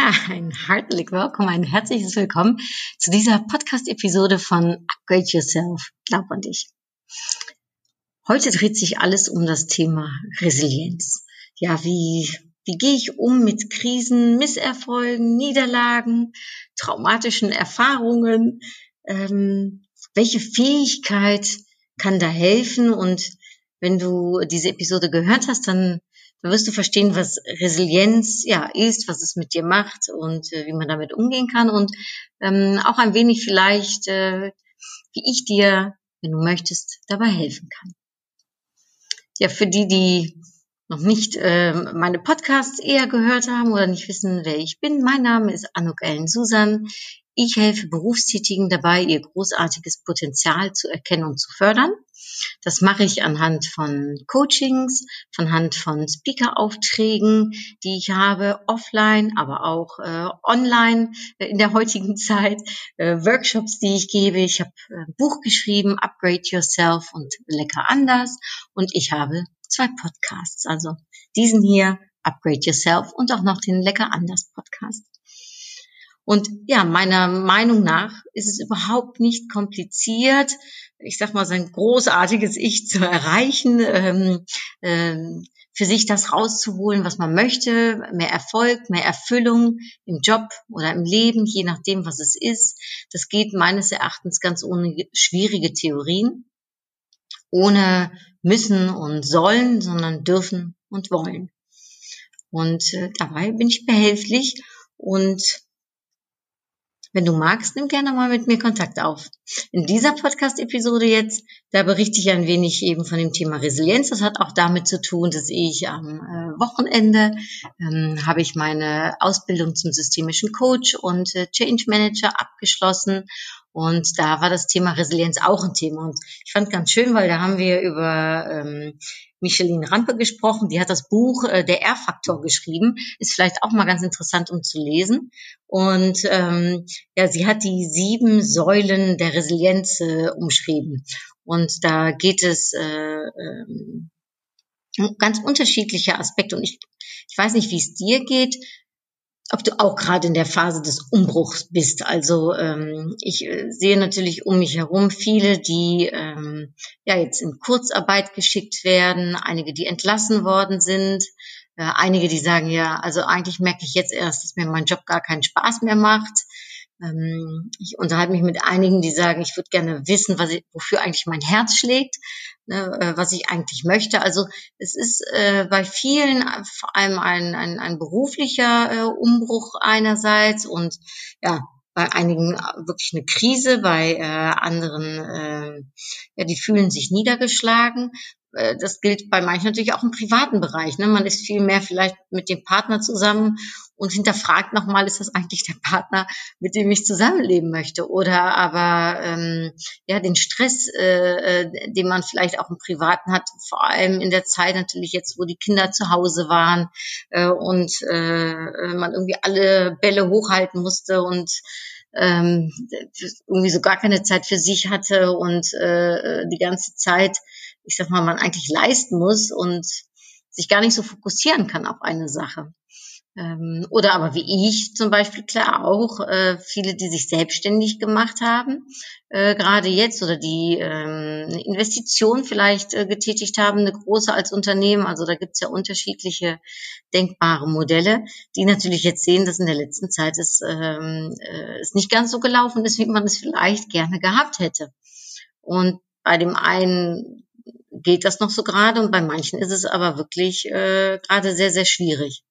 Ja, ein herzlich willkommen, ein herzliches Willkommen zu dieser Podcast-Episode von Upgrade Yourself. Glaub an dich. Heute dreht sich alles um das Thema Resilienz. Ja, wie, wie gehe ich um mit Krisen, Misserfolgen, Niederlagen, traumatischen Erfahrungen? Ähm, welche Fähigkeit kann da helfen? Und wenn du diese Episode gehört hast, dann dann wirst du verstehen, was Resilienz ja ist, was es mit dir macht und äh, wie man damit umgehen kann und ähm, auch ein wenig vielleicht, äh, wie ich dir, wenn du möchtest, dabei helfen kann. Ja, für die, die noch nicht äh, meine Podcasts eher gehört haben oder nicht wissen, wer ich bin, mein Name ist Anuk Ellen Susan. Ich helfe Berufstätigen dabei, ihr großartiges Potenzial zu erkennen und zu fördern. Das mache ich anhand von Coachings, von Hand von Speaker-Aufträgen, die ich habe, offline, aber auch äh, online äh, in der heutigen Zeit, äh, Workshops, die ich gebe. Ich habe äh, ein Buch geschrieben, Upgrade Yourself und Lecker anders. Und ich habe zwei Podcasts, also diesen hier, Upgrade Yourself und auch noch den Lecker anders Podcast. Und ja, meiner Meinung nach ist es überhaupt nicht kompliziert, ich sag mal, sein großartiges Ich zu erreichen, ähm, ähm, für sich das rauszuholen, was man möchte, mehr Erfolg, mehr Erfüllung im Job oder im Leben, je nachdem, was es ist. Das geht meines Erachtens ganz ohne schwierige Theorien, ohne müssen und sollen, sondern dürfen und wollen. Und äh, dabei bin ich behilflich und wenn du magst, nimm gerne mal mit mir Kontakt auf. In dieser Podcast-Episode jetzt, da berichte ich ein wenig eben von dem Thema Resilienz. Das hat auch damit zu tun, dass ich am äh, Wochenende ähm, habe ich meine Ausbildung zum systemischen Coach und äh, Change Manager abgeschlossen und da war das Thema Resilienz auch ein Thema. Und ich fand ganz schön, weil da haben wir über ähm, Micheline Rampe gesprochen. Die hat das Buch äh, Der R-Faktor geschrieben. Ist vielleicht auch mal ganz interessant, um zu lesen. Und ähm, ja, sie hat die sieben Säulen der Resilienz äh, umschrieben. Und da geht es äh, ähm, ganz unterschiedliche Aspekte. Und ich, ich weiß nicht, wie es dir geht ob du auch gerade in der Phase des Umbruchs bist. Also ähm, ich äh, sehe natürlich um mich herum viele, die ähm, ja jetzt in Kurzarbeit geschickt werden, einige, die entlassen worden sind, äh, einige, die sagen ja, also eigentlich merke ich jetzt erst, dass mir mein Job gar keinen Spaß mehr macht. Ähm, ich unterhalte mich mit einigen, die sagen, ich würde gerne wissen, was ich, wofür eigentlich mein Herz schlägt, ne, äh, was ich eigentlich möchte. Also es ist äh, bei vielen vor allem ein, ein, ein beruflicher äh, Umbruch einerseits und ja, bei einigen wirklich eine Krise, bei äh, anderen, äh, ja, die fühlen sich niedergeschlagen. Äh, das gilt bei manchen natürlich auch im privaten Bereich. Ne? Man ist viel mehr vielleicht mit dem Partner zusammen und hinterfragt nochmal, ist das eigentlich der Partner, mit dem ich zusammenleben möchte? Oder aber ähm, ja, den Stress, äh, äh, den man vielleicht auch im Privaten hat, vor allem in der Zeit natürlich jetzt, wo die Kinder zu Hause waren äh, und äh, man irgendwie alle Bälle hochhalten musste und ähm, irgendwie so gar keine Zeit für sich hatte und äh, die ganze Zeit ich sag mal, man eigentlich leisten muss und sich gar nicht so fokussieren kann auf eine Sache. Ähm, oder aber wie ich zum Beispiel, klar auch, äh, viele, die sich selbstständig gemacht haben, äh, gerade jetzt oder die ähm, Investition vielleicht äh, getätigt haben, eine große als Unternehmen. Also da gibt's ja unterschiedliche denkbare Modelle, die natürlich jetzt sehen, dass in der letzten Zeit es, ähm, äh, es nicht ganz so gelaufen ist, wie man es vielleicht gerne gehabt hätte. Und bei dem einen geht das noch so gerade und bei manchen ist es aber wirklich äh, gerade sehr, sehr schwierig.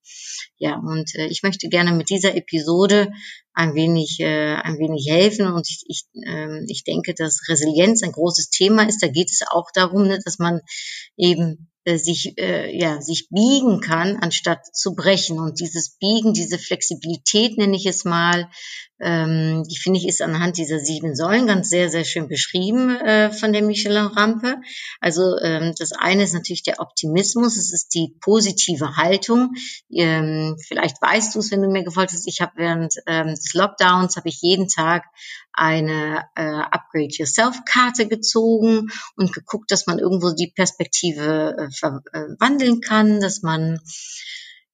Ja, und äh, ich möchte gerne mit dieser Episode ein wenig, äh, ein wenig helfen und ich, ich, äh, ich denke, dass Resilienz ein großes Thema ist. Da geht es auch darum, ne, dass man eben äh, sich, äh, ja, sich biegen kann, anstatt zu brechen. Und dieses Biegen, diese Flexibilität nenne ich es mal, ähm, die finde ich ist anhand dieser sieben Säulen ganz sehr, sehr schön beschrieben äh, von der Michelin Rampe. Also ähm, das eine ist natürlich der Optimismus, es ist die positive Haltung. Ähm, vielleicht weißt du es, wenn du mir gefolgt hast, ich habe während ähm, des Lockdowns, habe ich jeden Tag eine äh, Upgrade Yourself Karte gezogen und geguckt, dass man irgendwo die Perspektive äh, verwandeln kann, dass man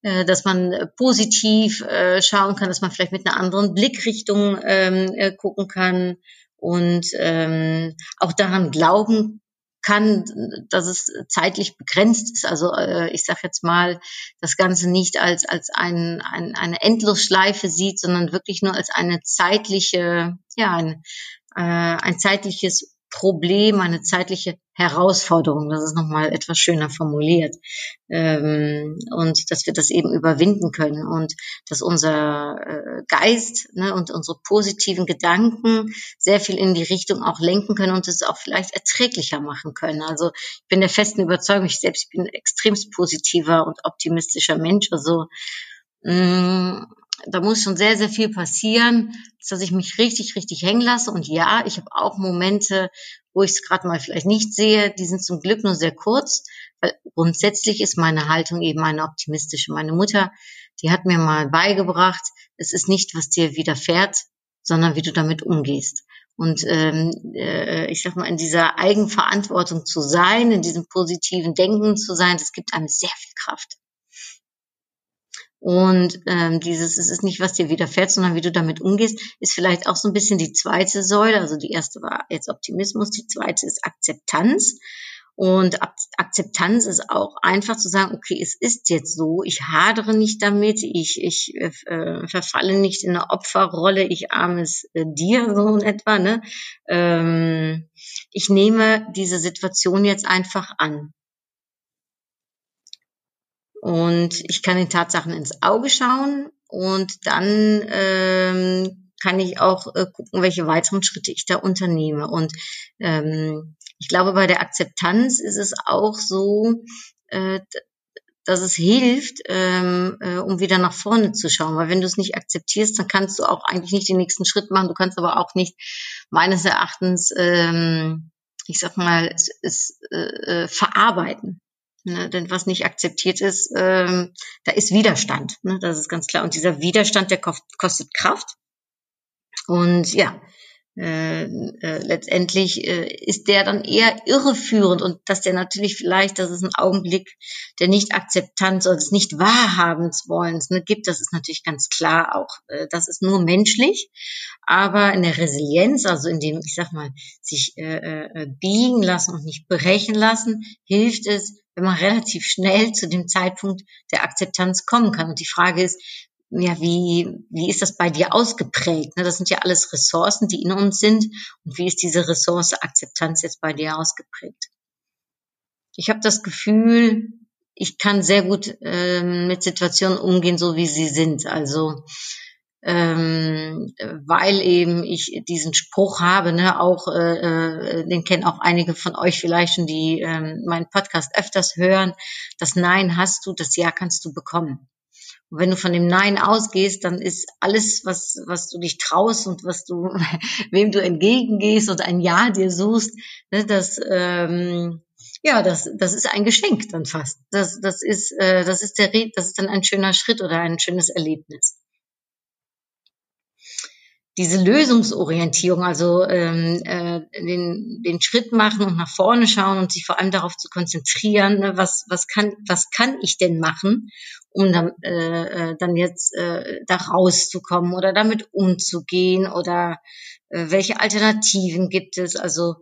äh, dass man positiv äh, schauen kann, dass man vielleicht mit einer anderen Blickrichtung ähm, äh, gucken kann und ähm, auch daran glauben kann, dass es zeitlich begrenzt ist. Also äh, ich sage jetzt mal, das Ganze nicht als, als ein, ein, eine Endlosschleife sieht, sondern wirklich nur als eine zeitliche, ja, ein, äh, ein zeitliches Problem, eine zeitliche Herausforderung. Das ist nochmal etwas schöner formuliert. Ähm, und dass wir das eben überwinden können und dass unser äh, Geist ne, und unsere positiven Gedanken sehr viel in die Richtung auch lenken können und es auch vielleicht erträglicher machen können. Also ich bin der festen Überzeugung, ich selbst bin ein extremst positiver und optimistischer Mensch. Also mh, mm, da muss schon sehr, sehr viel passieren, dass ich mich richtig, richtig hängen lasse. Und ja, ich habe auch Momente, wo ich es gerade mal vielleicht nicht sehe. Die sind zum Glück nur sehr kurz, weil grundsätzlich ist meine Haltung eben eine optimistische. Meine Mutter, die hat mir mal beigebracht, es ist nicht, was dir widerfährt, sondern wie du damit umgehst. Und ähm, äh, ich sag mal, in dieser Eigenverantwortung zu sein, in diesem positiven Denken zu sein, das gibt einem sehr viel Kraft. Und ähm, dieses, es ist nicht, was dir widerfährt, sondern wie du damit umgehst, ist vielleicht auch so ein bisschen die zweite Säule. Also die erste war jetzt Optimismus, die zweite ist Akzeptanz. Und Akzeptanz ist auch einfach zu sagen, okay, es ist jetzt so, ich hadere nicht damit, ich, ich äh, verfalle nicht in eine Opferrolle, ich armes äh, dir, so in etwa. Ne? Ähm, ich nehme diese Situation jetzt einfach an. Und ich kann den Tatsachen ins Auge schauen und dann ähm, kann ich auch äh, gucken, welche weiteren Schritte ich da unternehme. Und ähm, ich glaube, bei der Akzeptanz ist es auch so, äh, dass es hilft, ähm, äh, um wieder nach vorne zu schauen. Weil wenn du es nicht akzeptierst, dann kannst du auch eigentlich nicht den nächsten Schritt machen. Du kannst aber auch nicht meines Erachtens, ähm, ich sag mal, es, es äh, äh verarbeiten. Ne, denn was nicht akzeptiert ist, ähm, da ist Widerstand. Ne, das ist ganz klar. Und dieser Widerstand, der kostet Kraft. Und ja, äh, äh, letztendlich äh, ist der dann eher irreführend und dass der natürlich vielleicht, dass es einen Augenblick der Nicht-Akzeptanz oder des Nicht-Wahrhabens-Wollens ne, gibt, das ist natürlich ganz klar auch, äh, das ist nur menschlich, aber in der Resilienz, also in dem, ich sag mal, sich äh, äh, biegen lassen und nicht brechen lassen, hilft es, wenn man relativ schnell zu dem Zeitpunkt der Akzeptanz kommen kann. Und die Frage ist, ja, wie, wie ist das bei dir ausgeprägt? Ne, das sind ja alles Ressourcen, die in uns sind. Und wie ist diese Ressource Akzeptanz jetzt bei dir ausgeprägt? Ich habe das Gefühl, ich kann sehr gut ähm, mit Situationen umgehen, so wie sie sind. Also ähm, weil eben ich diesen Spruch habe, ne, auch äh, äh, den kennen auch einige von euch vielleicht schon, die ähm, meinen Podcast öfters hören. Das Nein hast du, das Ja kannst du bekommen. Und wenn du von dem Nein ausgehst, dann ist alles, was, was du dich traust und was du, wem du entgegengehst und ein Ja dir suchst, ne, das, ähm, ja, das, das ist ein Geschenk dann fast. Das, das ist, äh, das ist der, das ist dann ein schöner Schritt oder ein schönes Erlebnis diese Lösungsorientierung, also ähm, äh, den, den Schritt machen und nach vorne schauen und sich vor allem darauf zu konzentrieren, ne, was, was, kann, was kann ich denn machen, um dann, äh, äh dann jetzt äh, da rauszukommen oder damit umzugehen oder welche Alternativen gibt es? Also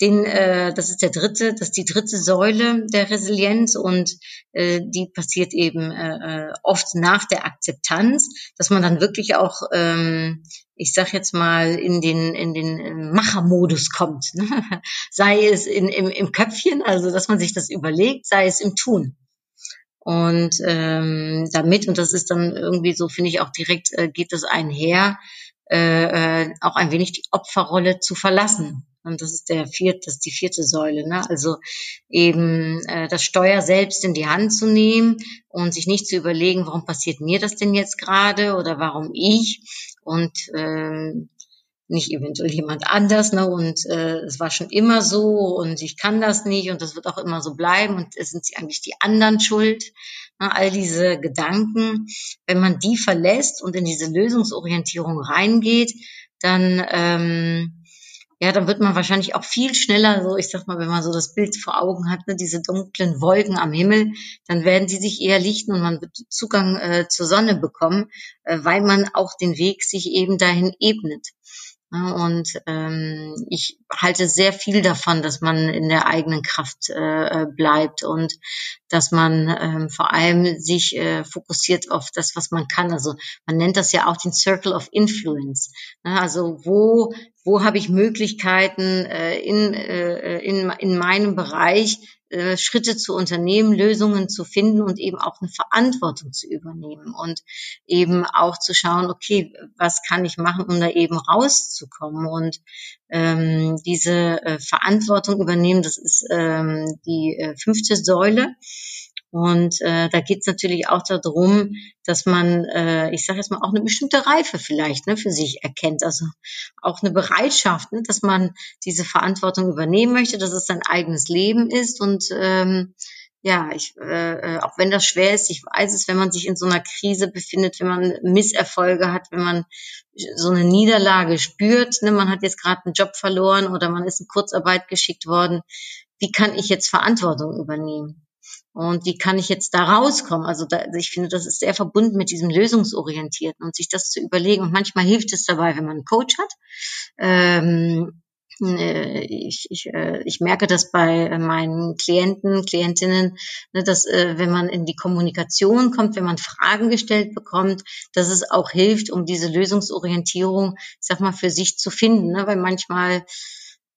den, äh, das ist der dritte, das ist die dritte Säule der Resilienz und äh, die passiert eben äh, äh oft nach der Akzeptanz, dass man dann wirklich auch ähm, ich sag jetzt mal, in den, in den äh, Machermodus kommt. Ne? Sei es in, im, im Köpfchen, also dass man sich das überlegt, sei es im Tun. Und ähm, damit, und das ist dann irgendwie so, finde ich auch direkt, äh, geht das einher, äh, äh, auch ein wenig die Opferrolle zu verlassen. Und das ist der vierte, das ist die vierte Säule. Ne? Also eben äh, das Steuer selbst in die Hand zu nehmen und sich nicht zu überlegen, warum passiert mir das denn jetzt gerade oder warum ich und ähm, nicht eventuell jemand anders, ne? Und äh, es war schon immer so und ich kann das nicht und das wird auch immer so bleiben und es sind eigentlich die anderen schuld. All diese Gedanken, wenn man die verlässt und in diese Lösungsorientierung reingeht, dann ähm, ja, dann wird man wahrscheinlich auch viel schneller, so ich sag mal, wenn man so das Bild vor Augen hat, ne, diese dunklen Wolken am Himmel, dann werden sie sich eher lichten und man wird Zugang äh, zur Sonne bekommen, äh, weil man auch den Weg sich eben dahin ebnet. Und ähm, ich halte sehr viel davon, dass man in der eigenen Kraft äh, bleibt und dass man ähm, vor allem sich äh, fokussiert auf das, was man kann. Also man nennt das ja auch den Circle of Influence. Ne? Also wo wo habe ich Möglichkeiten äh, in, äh, in, in meinem Bereich äh, Schritte zu unternehmen, Lösungen zu finden und eben auch eine Verantwortung zu übernehmen und eben auch zu schauen, okay, was kann ich machen, um da eben rauszukommen und ähm, diese äh, Verantwortung übernehmen, das ist ähm, die äh, fünfte Säule. Und äh, da geht es natürlich auch darum, dass man, äh, ich sage jetzt mal, auch eine bestimmte Reife vielleicht ne, für sich erkennt. Also auch eine Bereitschaft, ne, dass man diese Verantwortung übernehmen möchte, dass es sein eigenes Leben ist. Und ähm, ja, ich, äh, auch wenn das schwer ist, ich weiß es, wenn man sich in so einer Krise befindet, wenn man Misserfolge hat, wenn man so eine Niederlage spürt, ne, man hat jetzt gerade einen Job verloren oder man ist in Kurzarbeit geschickt worden, wie kann ich jetzt Verantwortung übernehmen? Und wie kann ich jetzt da rauskommen? Also, da, also ich finde, das ist sehr verbunden mit diesem Lösungsorientierten und sich das zu überlegen. Und manchmal hilft es dabei, wenn man einen Coach hat. Ähm, äh, ich, ich, äh, ich merke das bei meinen Klienten, Klientinnen, ne, dass wenn man in die Kommunikation kommt, wenn man Fragen gestellt bekommt, dass es auch hilft, um diese Lösungsorientierung, ich sag mal, für sich zu finden. Ne? Weil manchmal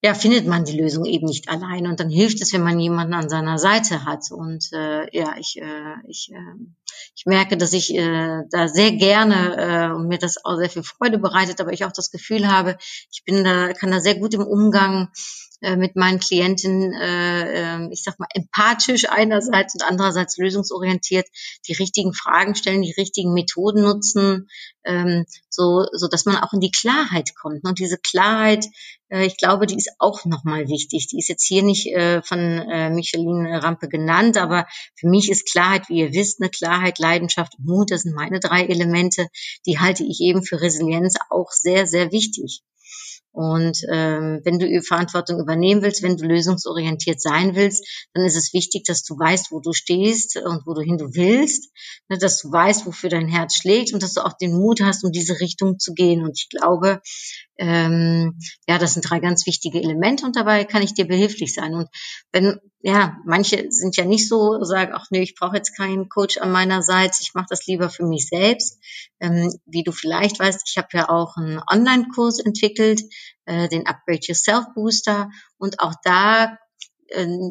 ja, findet man die Lösung eben nicht allein. Und dann hilft es, wenn man jemanden an seiner Seite hat. Und äh, ja, ich, äh, ich, äh, ich merke, dass ich äh, da sehr gerne äh, und mir das auch sehr viel Freude bereitet, aber ich auch das Gefühl habe, ich bin da, kann da sehr gut im Umgang mit meinen Klientinnen, äh, äh, ich sag mal, empathisch einerseits und andererseits lösungsorientiert die richtigen Fragen stellen, die richtigen Methoden nutzen, ähm, so, so dass man auch in die Klarheit kommt. Und diese Klarheit, äh, ich glaube, die ist auch nochmal wichtig. Die ist jetzt hier nicht äh, von äh, Micheline Rampe genannt, aber für mich ist Klarheit, wie ihr wisst, eine Klarheit, Leidenschaft und Mut, das sind meine drei Elemente, die halte ich eben für Resilienz auch sehr, sehr wichtig. Und ähm, wenn du Verantwortung übernehmen willst, wenn du lösungsorientiert sein willst, dann ist es wichtig, dass du weißt, wo du stehst und wo du hin du willst, ne, dass du weißt, wofür dein Herz schlägt und dass du auch den Mut hast, um diese Richtung zu gehen. Und ich glaube, ähm, ja, das sind drei ganz wichtige Elemente und dabei kann ich dir behilflich sein. Und wenn, ja, manche sind ja nicht so, sagen, ach nee, ich brauche jetzt keinen Coach an meiner Seite, ich mache das lieber für mich selbst. Ähm, wie du vielleicht weißt, ich habe ja auch einen Online-Kurs entwickelt, äh, den Upgrade Yourself Booster. Und auch da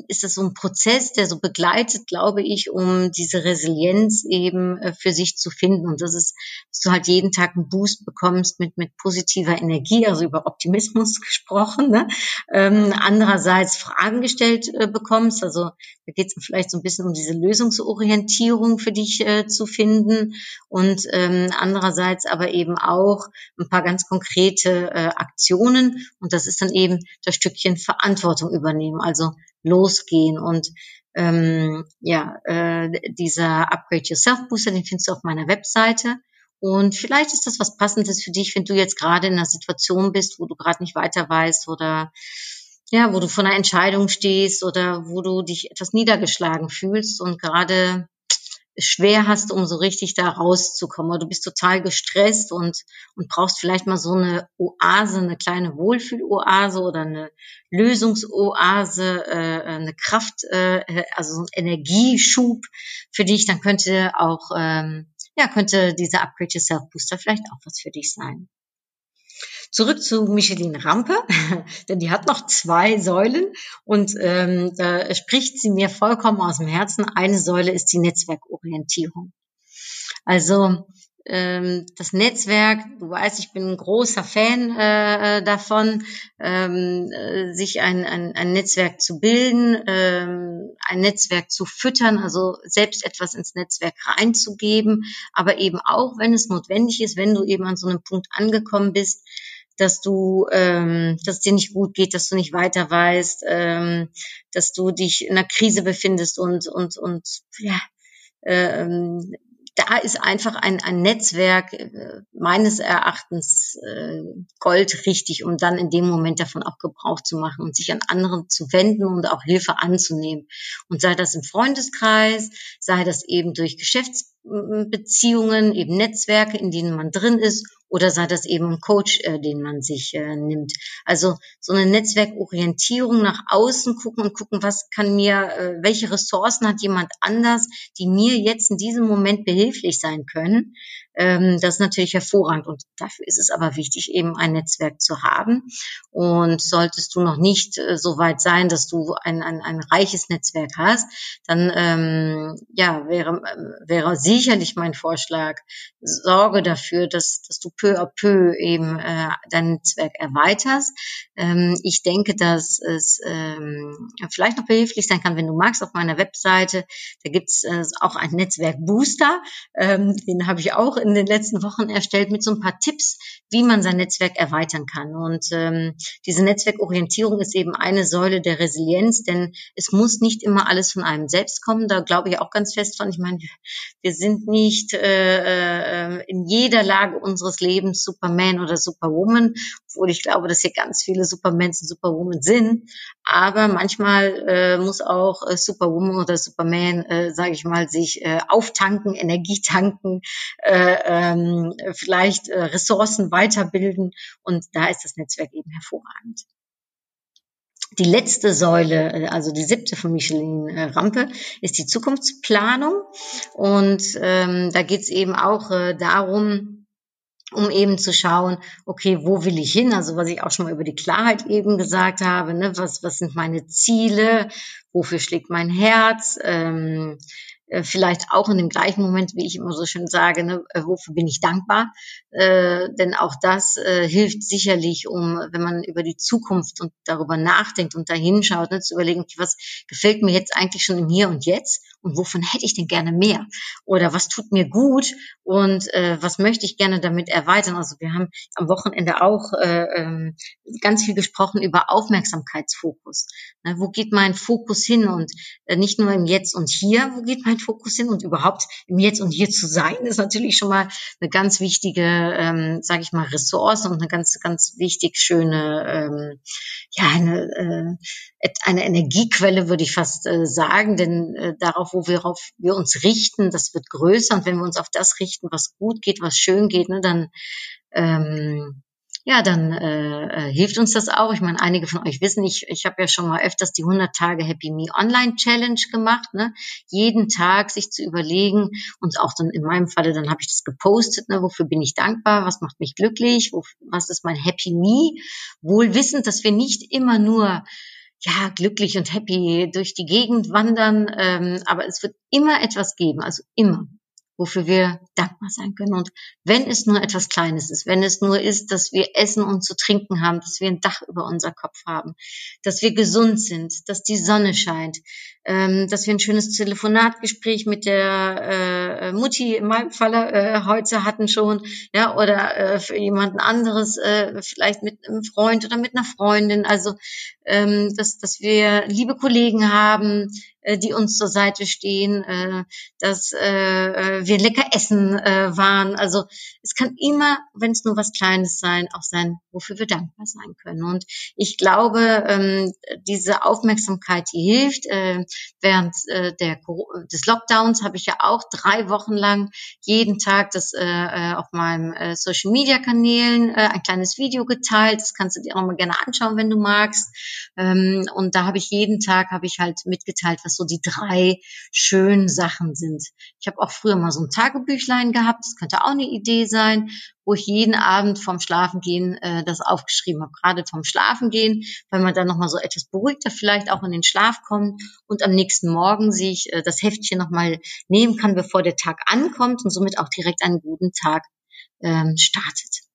ist es so ein Prozess, der so begleitet, glaube ich, um diese Resilienz eben äh, für sich zu finden. Und das ist, dass du halt jeden Tag einen Boost bekommst mit, mit positiver Energie, also über Optimismus gesprochen. Ne? Ähm, andererseits Fragen gestellt äh, bekommst. Also da geht es vielleicht so ein bisschen um diese Lösungsorientierung für dich äh, zu finden. Und ähm, andererseits aber eben auch ein paar ganz konkrete äh, Aktionen. Und das ist dann eben das Stückchen Verantwortung übernehmen. Also losgehen. Und ähm, ja, äh, dieser Upgrade Yourself Booster, den findest du auf meiner Webseite. Und vielleicht ist das was Passendes für dich, wenn du jetzt gerade in einer Situation bist, wo du gerade nicht weiter weißt oder ja, wo du vor einer Entscheidung stehst oder wo du dich etwas niedergeschlagen fühlst und gerade schwer hast, um so richtig da rauszukommen. Oder du bist total gestresst und, und brauchst vielleicht mal so eine Oase, eine kleine Wohlfühloase oder eine Lösungsoase, äh, eine Kraft, äh, also so ein Energieschub für dich, dann könnte auch, ähm, ja, könnte dieser Upgrade Yourself Booster vielleicht auch was für dich sein. Zurück zu Micheline Rampe, denn die hat noch zwei Säulen und ähm, da spricht sie mir vollkommen aus dem Herzen. Eine Säule ist die Netzwerkorientierung. Also ähm, das Netzwerk, du weißt, ich bin ein großer Fan äh, äh, davon, ähm, äh, sich ein, ein, ein Netzwerk zu bilden, ähm, ein Netzwerk zu füttern, also selbst etwas ins Netzwerk reinzugeben, aber eben auch, wenn es notwendig ist, wenn du eben an so einem Punkt angekommen bist, dass du, ähm, dass es dir nicht gut geht, dass du nicht weiter weißt, ähm, dass du dich in einer Krise befindest und und und ja, ähm, da ist einfach ein, ein Netzwerk äh, meines Erachtens äh, Gold richtig, um dann in dem Moment davon auch Gebrauch zu machen und sich an anderen zu wenden und auch Hilfe anzunehmen. Und sei das im Freundeskreis, sei das eben durch Geschäftsbeziehungen, eben Netzwerke, in denen man drin ist oder sei das eben ein Coach, äh, den man sich äh, nimmt. Also so eine Netzwerkorientierung nach außen gucken und gucken, was kann mir, äh, welche Ressourcen hat jemand anders, die mir jetzt in diesem Moment behilflich sein können. Ähm, das ist natürlich hervorragend und dafür ist es aber wichtig, eben ein Netzwerk zu haben. Und solltest du noch nicht äh, so weit sein, dass du ein, ein, ein reiches Netzwerk hast, dann ähm, ja wäre wäre sicherlich mein Vorschlag, sorge dafür, dass dass du peu à peu eben äh, dein Netzwerk erweiterst. Ähm, ich denke, dass es ähm, vielleicht noch behilflich sein kann, wenn du magst, auf meiner Webseite, da gibt's äh, auch ein Netzwerk Booster, ähm, den habe ich auch in den letzten Wochen erstellt mit so ein paar Tipps, wie man sein Netzwerk erweitern kann. Und ähm, diese Netzwerkorientierung ist eben eine Säule der Resilienz, denn es muss nicht immer alles von einem selbst kommen. Da glaube ich auch ganz fest von. Ich meine, wir sind nicht äh, äh in jeder Lage unseres Lebens Superman oder Superwoman, obwohl ich glaube, dass hier ganz viele Supermans und Superwoman sind. Aber manchmal äh, muss auch äh, Superwoman oder Superman, äh, sage ich mal, sich äh, auftanken, Energie tanken, äh, ähm, vielleicht äh, Ressourcen weiterbilden. Und da ist das Netzwerk eben hervorragend. Die letzte Säule, äh, also die siebte von Michelin äh, Rampe, ist die Zukunftsplanung. Und ähm, da geht es eben auch äh, darum, um eben zu schauen, okay, wo will ich hin? Also was ich auch schon mal über die Klarheit eben gesagt habe, ne? was, was sind meine Ziele? Wofür schlägt mein Herz? Ähm, äh, vielleicht auch in dem gleichen Moment, wie ich immer so schön sage, ne, äh, wofür bin ich dankbar? Äh, denn auch das äh, hilft sicherlich, um, wenn man über die Zukunft und darüber nachdenkt und dahin schaut, ne, zu überlegen, was gefällt mir jetzt eigentlich schon im Hier und Jetzt und wovon hätte ich denn gerne mehr? Oder was tut mir gut und äh, was möchte ich gerne damit erweitern? Also wir haben am Wochenende auch äh, ähm, ganz viel gesprochen über Aufmerksamkeitsfokus. Ne, wo geht mein Fokus hin und äh, nicht nur im Jetzt und Hier, wo geht mein Fokus hin und überhaupt im Jetzt und Hier zu sein, ist natürlich schon mal eine ganz wichtige, ähm, sage ich mal, Ressource und eine ganz, ganz wichtig schöne, ähm, ja, eine, äh, eine Energiequelle, würde ich fast äh, sagen, denn äh, darauf, wo wir, auf, wir uns richten, das wird größer und wenn wir uns auf das richten, was gut geht, was schön geht, ne, dann ähm, ja, dann äh, äh, hilft uns das auch. Ich meine, einige von euch wissen, ich, ich habe ja schon mal öfters die 100 Tage Happy Me Online Challenge gemacht. Ne? Jeden Tag sich zu überlegen und auch dann in meinem Falle, dann habe ich das gepostet, ne? wofür bin ich dankbar, was macht mich glücklich, wo, was ist mein Happy Me, wohl wissend, dass wir nicht immer nur ja, glücklich und happy durch die Gegend wandern, ähm, aber es wird immer etwas geben, also immer wofür wir dankbar sein können. Und wenn es nur etwas Kleines ist, wenn es nur ist, dass wir Essen und zu trinken haben, dass wir ein Dach über unser Kopf haben, dass wir gesund sind, dass die Sonne scheint, ähm, dass wir ein schönes Telefonatgespräch mit der äh, Mutti in meinem Falle äh, heute hatten schon, ja, oder äh, für jemanden anderes, äh, vielleicht mit einem Freund oder mit einer Freundin. Also, ähm, dass, dass wir liebe Kollegen haben, äh, die uns zur Seite stehen, äh, dass äh, äh, wir lecker essen äh, waren. Also es kann immer, wenn es nur was Kleines sein, auch sein, wofür wir dankbar sein können. Und ich glaube, ähm, diese Aufmerksamkeit, die hilft. Äh, während äh, der, des Lockdowns habe ich ja auch drei Wochen lang jeden Tag das äh, äh auf meinem äh, Social Media Kanälen äh, ein kleines Video geteilt. Das kannst du dir auch mal gerne anschauen, wenn du magst. Ähm, und da habe ich jeden Tag habe ich halt mitgeteilt, was so die drei schönen Sachen sind. Ich habe auch früher mal so ein Tagebüchlein gehabt. Das könnte auch eine Idee sein wo ich jeden Abend vorm Schlafengehen äh, das aufgeschrieben habe, gerade vom Schlafengehen, weil man dann nochmal so etwas beruhigter vielleicht auch in den Schlaf kommt. Und am nächsten Morgen sich äh, das Heftchen nochmal nehmen kann, bevor der Tag ankommt und somit auch direkt einen guten Tag ähm, startet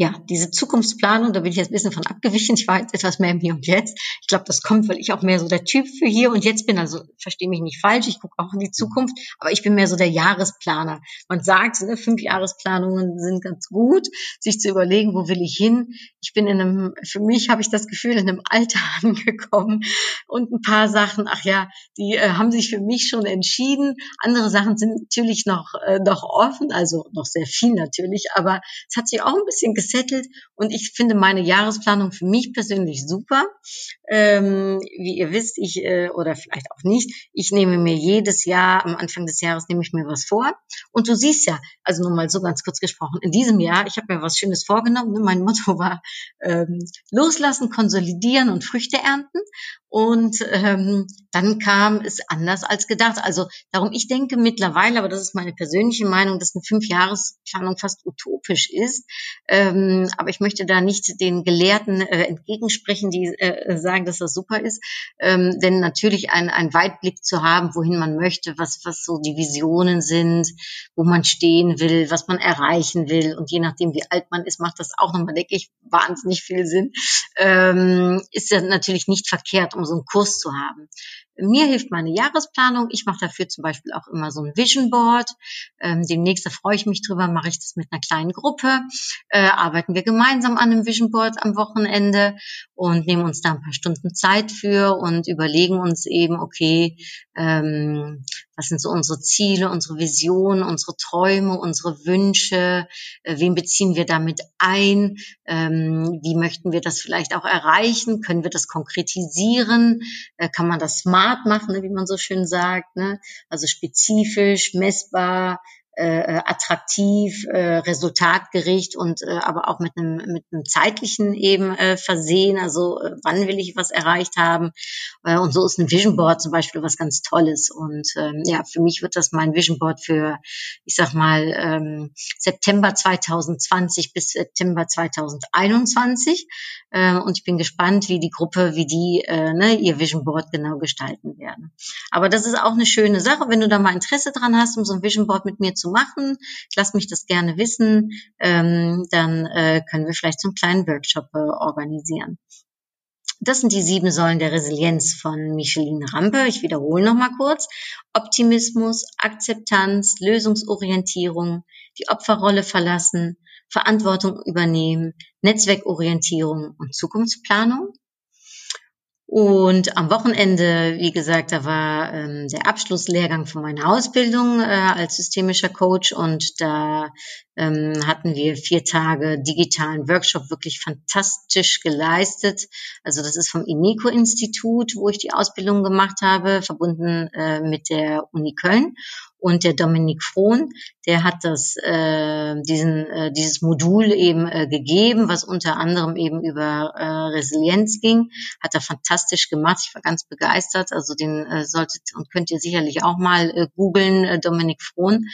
ja, diese Zukunftsplanung, da bin ich jetzt ein bisschen von abgewichen. Ich war jetzt etwas mehr im Hier und Jetzt. Ich glaube, das kommt, weil ich auch mehr so der Typ für hier und jetzt bin. Also verstehe mich nicht falsch, ich gucke auch in die Zukunft, aber ich bin mehr so der Jahresplaner. Man sagt, ne, fünf Jahresplanungen sind ganz gut, sich zu überlegen, wo will ich hin. Ich bin in einem, für mich habe ich das Gefühl, in einem Alter angekommen und ein paar Sachen, ach ja, die äh, haben sich für mich schon entschieden. Andere Sachen sind natürlich noch, äh, noch offen, also noch sehr viel natürlich, aber es hat sich auch ein bisschen gesettelt und ich finde meine Jahresplanung für mich persönlich super. Ähm, wie ihr wisst, ich äh, oder vielleicht auch nicht, ich nehme mir jedes Jahr am Anfang des Jahres nehme ich mir was vor und du siehst ja, also nur mal so ganz kurz gesprochen, in diesem Jahr, ich habe mir was Schönes vorgenommen. Ne? Mein Motto war ähm, loslassen, konsolidieren und Früchte ernten und ähm, dann kam es anders als gedacht. Also darum, ich denke mittlerweile, aber das ist meine persönliche Meinung, dass eine Fünfjahresplanung fast utopisch ist. Ähm, aber ich möchte da nicht den Gelehrten äh, entgegensprechen, die äh, sagen, dass das super ist. Ähm, denn natürlich ein, ein Weitblick zu haben, wohin man möchte, was, was so die Visionen sind, wo man stehen will, was man erreichen will. Und je nachdem, wie alt man ist, macht das auch nochmal, denke ich, wahnsinnig viel Sinn. Ähm, ist ja natürlich nicht verkehrt, um so einen Kurs zu haben. Mir hilft meine Jahresplanung. Ich mache dafür zum Beispiel auch immer so ein Vision Board. Ähm, demnächst, da freue ich mich drüber, mache ich das mit einer kleinen Gruppe. Äh, arbeiten wir gemeinsam an einem Vision Board am Wochenende und nehmen uns da ein paar Stunden Zeit für und überlegen uns eben, okay, ähm, was sind so unsere Ziele, unsere Visionen, unsere Träume, unsere Wünsche, äh, wen beziehen wir damit ein, ähm, wie möchten wir das vielleicht auch erreichen, können wir das konkretisieren, äh, kann man das smart machen, wie man so schön sagt, ne? also spezifisch, messbar, äh, attraktiv, äh, resultatgericht und äh, aber auch mit einem mit einem zeitlichen eben äh, versehen. Also äh, wann will ich was erreicht haben? Äh, und so ist ein Vision Board zum Beispiel was ganz Tolles. Und ähm, ja, für mich wird das mein Vision Board für, ich sag mal ähm, September 2020 bis September 2021. Äh, und ich bin gespannt, wie die Gruppe, wie die äh, ne, ihr Vision Board genau gestalten werden. Aber das ist auch eine schöne Sache, wenn du da mal Interesse dran hast, um so ein Vision Board mit mir zu machen. Lass mich das gerne wissen. Ähm, dann äh, können wir vielleicht so einen kleinen Workshop äh, organisieren. Das sind die sieben Säulen der Resilienz von Micheline Rampe. Ich wiederhole noch mal kurz. Optimismus, Akzeptanz, Lösungsorientierung, die Opferrolle verlassen, Verantwortung übernehmen, Netzwerkorientierung und Zukunftsplanung. Und am Wochenende, wie gesagt, da war ähm, der Abschlusslehrgang von meiner Ausbildung äh, als systemischer Coach und da ähm, hatten wir vier Tage digitalen Workshop wirklich fantastisch geleistet. Also das ist vom INECO-Institut, wo ich die Ausbildung gemacht habe, verbunden äh, mit der Uni Köln. Und der Dominik Frohn, der hat das, äh, diesen, äh, dieses Modul eben äh, gegeben, was unter anderem eben über äh, Resilienz ging. Hat er fantastisch gemacht. Ich war ganz begeistert. Also den äh, solltet und könnt ihr sicherlich auch mal äh, googeln. Äh, Dominik Frohn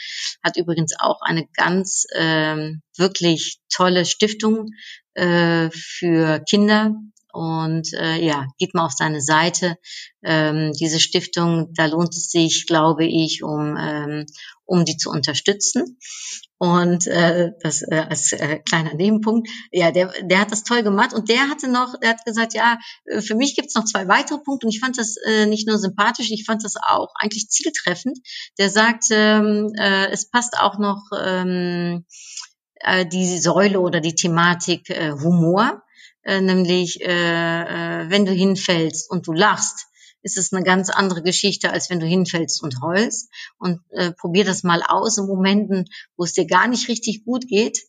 hat übrigens auch eine ganz äh, wirklich tolle Stiftung äh, für Kinder, und äh, ja, geht mal auf seine Seite. Ähm, diese Stiftung, da lohnt es sich, glaube ich, um, ähm, um die zu unterstützen. Und äh, das äh, als äh, kleiner Nebenpunkt, ja, der, der hat das toll gemacht und der hatte noch, der hat gesagt, ja, äh, für mich gibt's noch zwei weitere Punkte und ich fand das äh, nicht nur sympathisch, ich fand das auch eigentlich zieltreffend. Der sagt, ähm, äh, es passt auch noch ähm, äh, die Säule oder die Thematik äh, Humor äh, nämlich äh, äh, wenn du hinfällst und du lachst, ist es eine ganz andere Geschichte, als wenn du hinfällst und heulst. Und äh, probier das mal aus in Momenten, wo es dir gar nicht richtig gut geht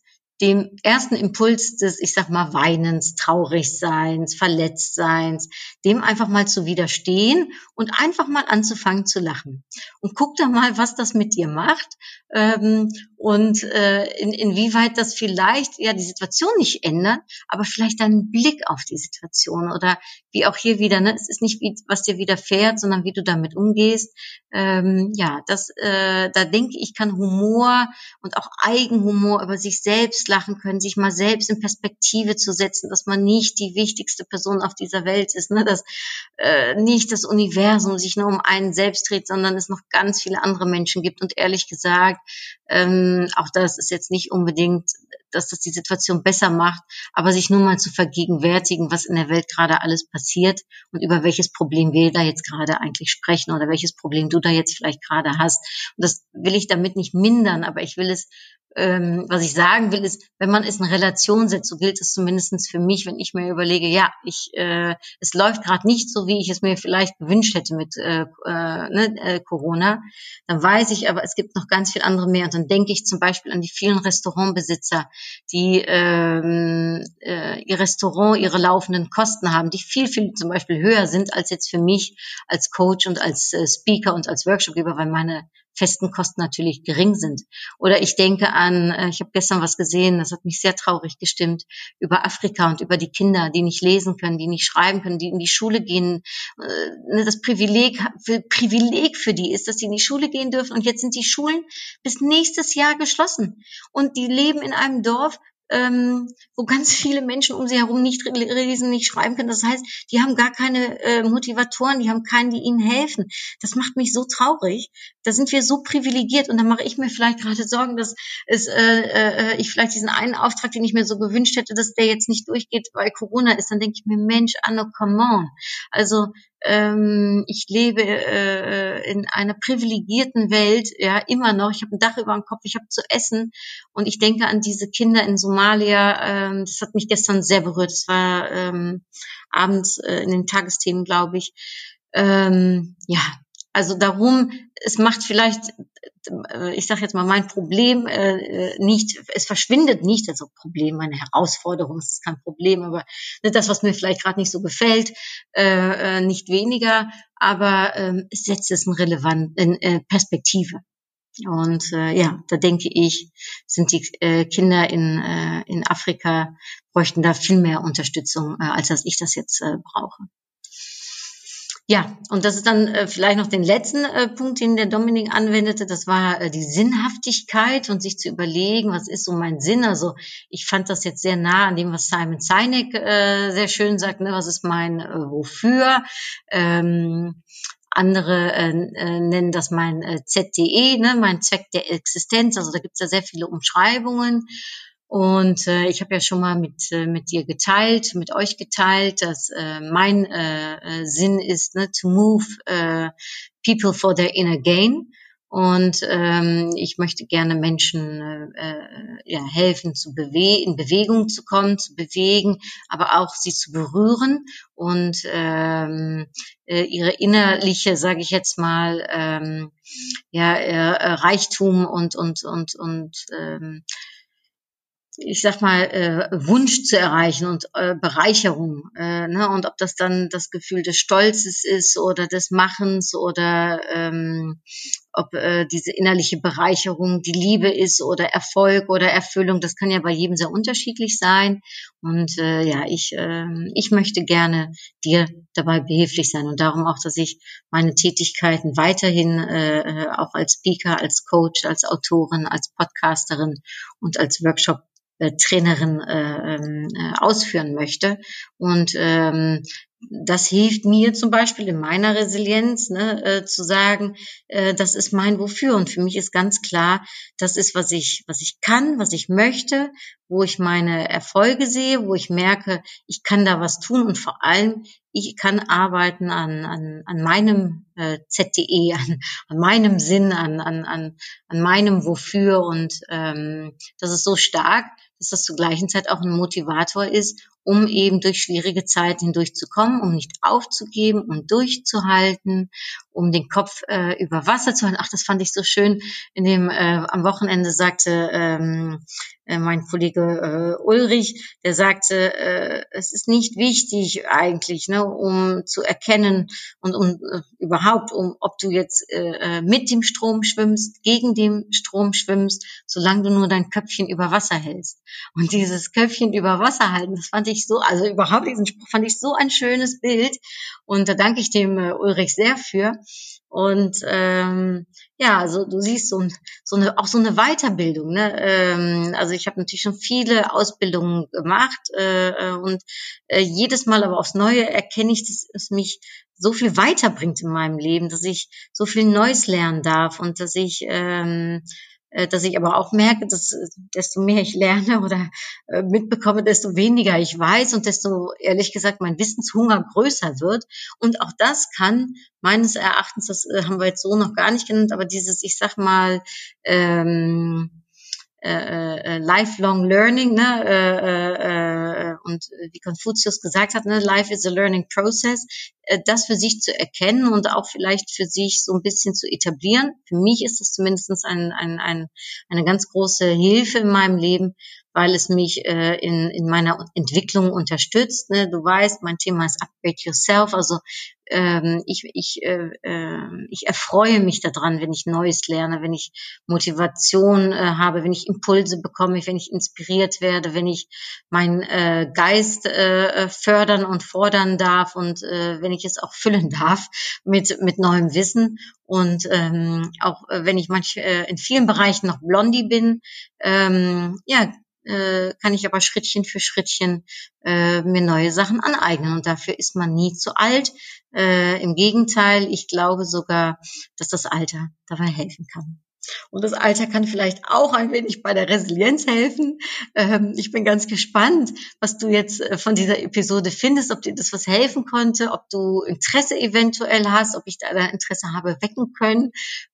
dem ersten Impuls des, ich sag mal, Weinens, Traurigseins, Verletztseins, dem einfach mal zu widerstehen und einfach mal anzufangen zu lachen. Und guck doch mal, was das mit dir macht ähm, und äh, in, inwieweit das vielleicht ja die Situation nicht ändert, aber vielleicht deinen Blick auf die Situation oder wie auch hier wieder, ne, es ist nicht, wie, was dir widerfährt, sondern wie du damit umgehst. Ähm, ja, das, äh, da denke ich, kann Humor und auch Eigenhumor über sich selbst lachen können, sich mal selbst in Perspektive zu setzen, dass man nicht die wichtigste Person auf dieser Welt ist, ne, dass äh, nicht das Universum sich nur um einen selbst dreht, sondern es noch ganz viele andere Menschen gibt. Und ehrlich gesagt, ähm, auch das ist jetzt nicht unbedingt dass das die Situation besser macht, aber sich nur mal zu vergegenwärtigen, was in der Welt gerade alles passiert und über welches Problem wir da jetzt gerade eigentlich sprechen oder welches Problem du da jetzt vielleicht gerade hast. Und das will ich damit nicht mindern, aber ich will es ähm, was ich sagen will, ist, wenn man es in Relation setzt, so gilt es zumindestens für mich, wenn ich mir überlege, ja, ich, äh, es läuft gerade nicht so, wie ich es mir vielleicht gewünscht hätte mit äh, äh, ne, äh, Corona, dann weiß ich aber, es gibt noch ganz viel andere mehr. Und dann denke ich zum Beispiel an die vielen Restaurantbesitzer, die ähm, äh, ihr Restaurant, ihre laufenden Kosten haben, die viel, viel zum Beispiel höher sind als jetzt für mich als Coach und als äh, Speaker und als Workshopgeber, weil meine festen Kosten natürlich gering sind. Oder ich denke an, äh, ich habe gestern was gesehen, das hat mich sehr traurig gestimmt, über Afrika und über die Kinder, die nicht lesen können, die nicht schreiben können, die in die Schule gehen. Äh, ne, das Privileg, Privileg für die ist, dass sie in die Schule gehen dürfen. Und jetzt sind die Schulen bis nächstes Jahr geschlossen. Und die leben in einem Dorf, ähm, wo ganz viele Menschen um sie herum nicht lesen, nicht schreiben können. Das heißt, die haben gar keine äh, Motivatoren, die haben keinen, die ihnen helfen. Das macht mich so traurig. Da sind wir so privilegiert und da mache ich mir vielleicht gerade Sorgen, dass es, äh, äh, ich vielleicht diesen einen Auftrag, den ich mir so gewünscht hätte, dass der jetzt nicht durchgeht, weil Corona ist. Dann denke ich mir, Mensch, Anno, come on. Also ähm, ich lebe äh, in einer privilegierten Welt, ja, immer noch. Ich habe ein Dach über dem Kopf, ich habe zu essen und ich denke an diese Kinder in Somalia. Ähm, das hat mich gestern sehr berührt. Es war ähm, abends äh, in den Tagesthemen, glaube ich. Ähm, ja, also darum, es macht vielleicht, äh, ich sage jetzt mal, mein Problem äh, nicht, es verschwindet nicht, also Problem, meine Herausforderung, es ist kein Problem, aber das, was mir vielleicht gerade nicht so gefällt, äh, nicht weniger, aber ähm, es setzt es in relevant in Perspektive. Und äh, ja, da denke ich, sind die äh, Kinder in, äh, in Afrika bräuchten da viel mehr Unterstützung, äh, als dass ich das jetzt äh, brauche. Ja, und das ist dann äh, vielleicht noch den letzten äh, Punkt, den der Dominik anwendete. Das war äh, die Sinnhaftigkeit und sich zu überlegen, was ist so mein Sinn. Also ich fand das jetzt sehr nah an dem, was Simon Sinek äh, sehr schön sagt. Ne? Was ist mein äh, Wofür? Ähm, andere äh, äh, nennen das mein ZDE, ne? mein Zweck der Existenz. Also da gibt es ja sehr viele Umschreibungen. Und äh, ich habe ja schon mal mit, äh, mit dir geteilt, mit euch geteilt, dass äh, mein äh, äh, Sinn ist, ne, to move äh, people for their inner gain. Und ähm, ich möchte gerne Menschen äh, äh ja, helfen, zu bewe in Bewegung zu kommen, zu bewegen, aber auch sie zu berühren und ähm, äh, ihre innerliche, sage ich jetzt mal, ähm, ja, äh, Reichtum und und und und ähm, ich sag mal, äh, Wunsch zu erreichen und äh, Bereicherung. Äh, ne? Und ob das dann das Gefühl des Stolzes ist oder des Machens oder ähm, ob äh, diese innerliche Bereicherung die Liebe ist oder Erfolg oder Erfüllung, das kann ja bei jedem sehr unterschiedlich sein. Und äh, ja, ich, äh, ich möchte gerne dir dabei behilflich sein und darum auch, dass ich meine Tätigkeiten weiterhin äh, äh auch als Speaker, als Coach, als Autorin, als Podcasterin und als Workshop äh, Trainerin äh, ähm, äh, ausführen möchte. Und ähm, das hilft mir zum Beispiel in meiner Resilienz ne, äh, zu sagen, äh, das ist mein Wofür. Und für mich ist ganz klar, das ist, was ich, was ich kann, was ich möchte, wo ich meine Erfolge sehe, wo ich merke, ich kann da was tun und vor allem, ich kann arbeiten an, an, an meinem äh, ZDE, an, an meinem Sinn, an, an, an, an meinem Wofür. Und ähm, das ist so stark, dass das zur gleichen Zeit auch ein Motivator ist, um eben durch schwierige Zeiten hindurchzukommen, um nicht aufzugeben, um durchzuhalten, um den Kopf äh, über Wasser zu halten. Ach, das fand ich so schön. In dem äh, am Wochenende sagte ähm, äh, mein Kollege äh, Ulrich, der sagte, äh, es ist nicht wichtig eigentlich, ne, um zu erkennen und um äh, überhaupt, um ob du jetzt äh, äh mit dem Strom schwimmst, gegen den Strom schwimmst, solange du nur dein Köpfchen über Wasser hältst. Und dieses Köpfchen über Wasser halten, das fand ich ich so, also überhaupt diesen Spruch fand ich so ein schönes Bild und da danke ich dem äh, Ulrich sehr für. Und ähm, ja, also du siehst so, so eine auch so eine Weiterbildung. Ne? Ähm, also ich habe natürlich schon viele Ausbildungen gemacht äh, äh, und äh, jedes Mal aber aufs Neue erkenne ich, dass es mich so viel weiterbringt in meinem Leben, dass ich so viel Neues lernen darf und dass ich ähm, äh, dass ich aber auch merke, dass äh, desto mehr ich lerne oder äh, mitbekomme, desto weniger ich weiß und desto ehrlich gesagt mein Wissenshunger größer wird. Und auch das kann meines Erachtens, das haben wir jetzt so noch gar nicht genannt, aber dieses, ich sag mal, ähm, äh, lifelong learning, ne? Äh, äh, und wie Konfuzius gesagt hat, ne? life is a learning process, äh, das für sich zu erkennen und auch vielleicht für sich so ein bisschen zu etablieren. Für mich ist das zumindest ein, ein, ein, eine ganz große Hilfe in meinem Leben, weil es mich äh, in, in meiner Entwicklung unterstützt. Ne? Du weißt, mein Thema ist Upgrade Yourself. Also ähm, ich, ich, äh, äh, ich erfreue mich daran, wenn ich Neues lerne, wenn ich Motivation äh, habe, wenn ich Impulse bekomme, wenn ich inspiriert werde, wenn ich meinen äh, Geist äh, fördern und fordern darf und äh, wenn ich es auch füllen darf mit, mit neuem Wissen. Und ähm, auch äh, wenn ich manch, äh, in vielen Bereichen noch Blondie bin, ähm, ja, äh, kann ich aber Schrittchen für Schrittchen äh, mir neue Sachen aneignen. Und dafür ist man nie zu alt. Äh, Im Gegenteil, ich glaube sogar, dass das Alter dabei helfen kann. Und das Alter kann vielleicht auch ein wenig bei der Resilienz helfen. Ähm, ich bin ganz gespannt, was du jetzt äh, von dieser Episode findest, ob dir das was helfen konnte, ob du Interesse eventuell hast, ob ich da Interesse habe wecken können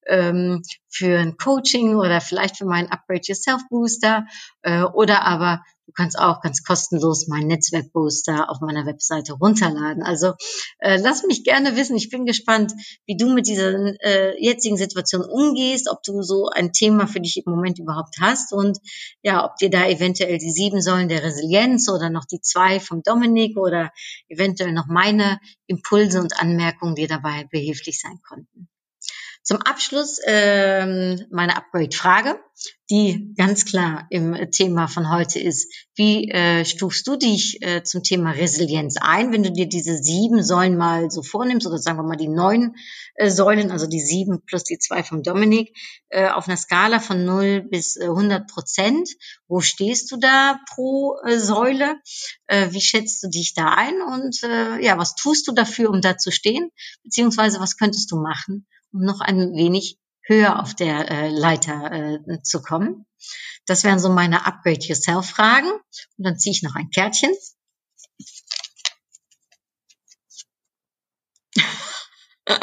ähm, für ein Coaching oder vielleicht für meinen Upgrade Yourself Booster äh, oder aber Du kannst auch ganz kostenlos meinen Netzwerkbooster auf meiner Webseite runterladen. Also äh, lass mich gerne wissen. Ich bin gespannt, wie du mit dieser äh, jetzigen Situation umgehst, ob du so ein Thema für dich im Moment überhaupt hast und ja, ob dir da eventuell die sieben Säulen der Resilienz oder noch die zwei vom Dominik oder eventuell noch meine Impulse und Anmerkungen dir dabei behilflich sein konnten. Zum Abschluss ähm, meine Upgrade-Frage, die ganz klar im Thema von heute ist. Wie äh, stufst du dich äh, zum Thema Resilienz ein, wenn du dir diese sieben Säulen mal so vornimmst oder sagen wir mal die neun äh, Säulen, also die sieben plus die zwei vom Dominik, äh, auf einer Skala von 0 bis äh, 100 Prozent. Wo stehst du da pro äh, Säule? Äh, wie schätzt du dich da ein? Und äh, ja, was tust du dafür, um da zu stehen? Beziehungsweise was könntest du machen, um noch ein wenig höher auf der äh, Leiter äh, zu kommen. Das wären so meine Upgrade Yourself Fragen. Und dann ziehe ich noch ein Kärtchen.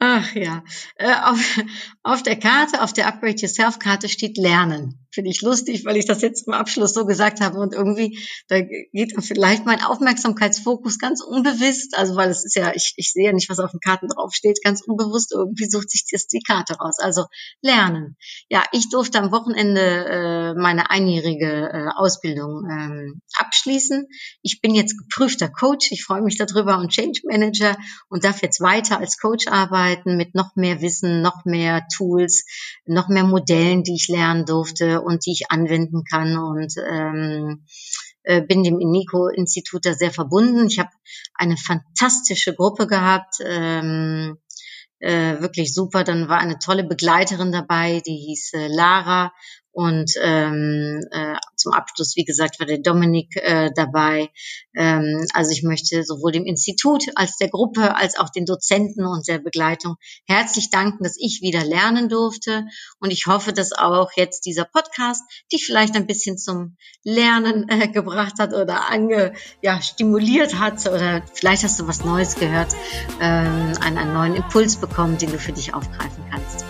Ach ja, äh, auf, auf der Karte, auf der Upgrade Yourself Karte steht Lernen finde ich lustig, weil ich das jetzt zum Abschluss so gesagt habe und irgendwie, da geht vielleicht mein Aufmerksamkeitsfokus ganz unbewusst, also weil es ist ja, ich, ich sehe ja nicht, was auf den Karten draufsteht, ganz unbewusst, irgendwie sucht sich das die Karte raus. Also lernen. Ja, ich durfte am Wochenende äh, meine einjährige äh, Ausbildung ähm, abschließen. Ich bin jetzt geprüfter Coach, ich freue mich darüber und Change Manager und darf jetzt weiter als Coach arbeiten mit noch mehr Wissen, noch mehr Tools, noch mehr Modellen, die ich lernen durfte und die ich anwenden kann und ähm, äh, bin dem Iniko-Institut da sehr verbunden. Ich habe eine fantastische Gruppe gehabt, ähm, äh, wirklich super. Dann war eine tolle Begleiterin dabei, die hieß äh, Lara und ähm, äh, zum Abschluss, wie gesagt, war der Dominik äh, dabei. Ähm, also ich möchte sowohl dem Institut als der Gruppe als auch den Dozenten und der Begleitung herzlich danken, dass ich wieder lernen durfte. Und ich hoffe, dass auch jetzt dieser Podcast dich vielleicht ein bisschen zum Lernen äh, gebracht hat oder ange, ja, stimuliert hat oder vielleicht hast du was Neues gehört, ähm, einen, einen neuen Impuls bekommen, den du für dich aufgreifen kannst.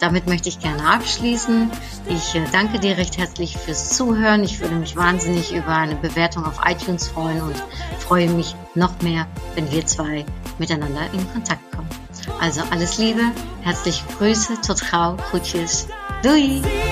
Damit möchte ich gerne abschließen. Ich äh, danke dir recht herzlich fürs Zuhören. Ich würde mich wahnsinnig über eine Bewertung auf iTunes freuen und freue mich noch mehr, wenn wir zwei miteinander in Kontakt kommen. Also alles Liebe, herzliche Grüße, tot gauw, groetjes, doei!